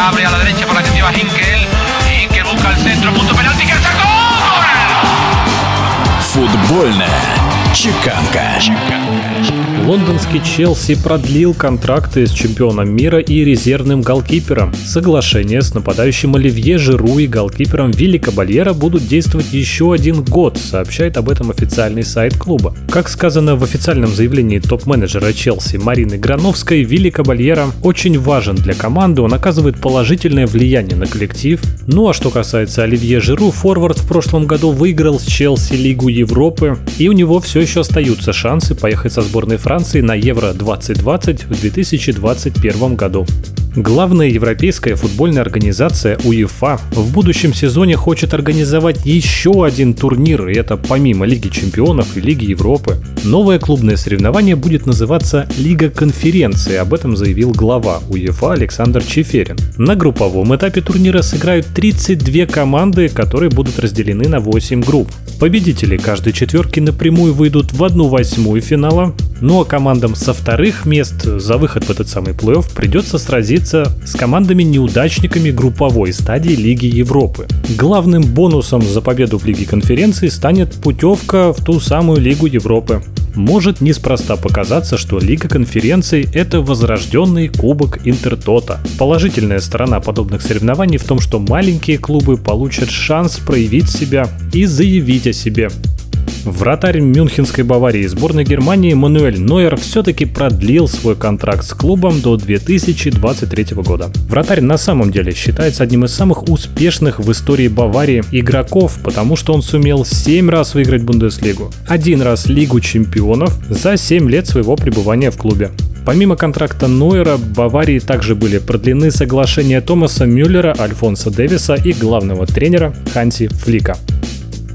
abre a la derecha para que lleva Hinkel. Hinkel busca el centro, punto penalti que sacó. Fútbol чеканка. Лондонский Челси продлил контракты с чемпионом мира и резервным голкипером. Соглашение с нападающим Оливье Жиру и голкипером Вилли Кабальера будут действовать еще один год, сообщает об этом официальный сайт клуба. Как сказано в официальном заявлении топ-менеджера Челси Марины Грановской, Вилли Кабальера очень важен для команды, он оказывает положительное влияние на коллектив. Ну а что касается Оливье Жиру, форвард в прошлом году выиграл с Челси Лигу Европы, и у него все еще остаются шансы поехать со сборной Франции на Евро 2020 в 2021 году. Главная европейская футбольная организация УЕФА в будущем сезоне хочет организовать еще один турнир, и это помимо Лиги чемпионов и Лиги Европы. Новое клубное соревнование будет называться Лига конференции, об этом заявил глава УЕФА Александр Чеферин. На групповом этапе турнира сыграют 32 команды, которые будут разделены на 8 групп. Победители каждой четверки напрямую выйдут в одну восьмую финала, ну а командам со вторых мест за выход в этот самый плей-офф придется сразиться с командами-неудачниками групповой стадии Лиги Европы. Главным бонусом за победу в Лиге конференции станет путевка в ту самую Лигу Европы. Может неспроста показаться, что Лига конференций – это возрожденный кубок Интертота. Положительная сторона подобных соревнований в том, что маленькие клубы получат шанс проявить себя и заявить о себе. Вратарь Мюнхенской Баварии и сборной Германии Мануэль Нойер все-таки продлил свой контракт с клубом до 2023 года. Вратарь на самом деле считается одним из самых успешных в истории Баварии игроков, потому что он сумел 7 раз выиграть Бундеслигу, один раз Лигу чемпионов за 7 лет своего пребывания в клубе. Помимо контракта Нойера, Баварии также были продлены соглашения Томаса Мюллера, Альфонса Дэвиса и главного тренера Ханси Флика.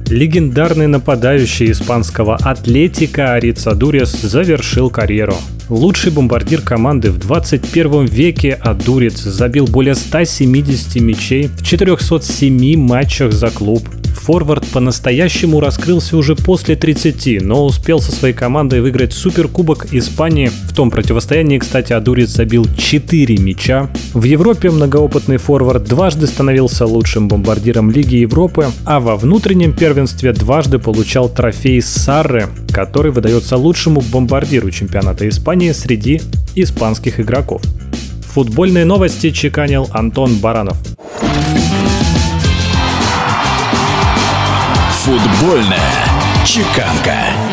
Легендарный нападающий испанского Атлетика Арица Дурес завершил карьеру. Лучший бомбардир команды в 21 веке Адурец забил более 170 мячей в 407 матчах за клуб форвард по-настоящему раскрылся уже после 30, но успел со своей командой выиграть Суперкубок Испании. В том противостоянии, кстати, Адурец забил 4 мяча. В Европе многоопытный форвард дважды становился лучшим бомбардиром Лиги Европы, а во внутреннем первенстве дважды получал трофей Сарры, который выдается лучшему бомбардиру чемпионата Испании среди испанских игроков. Футбольные новости чеканил Антон Баранов. Футбольная чеканка.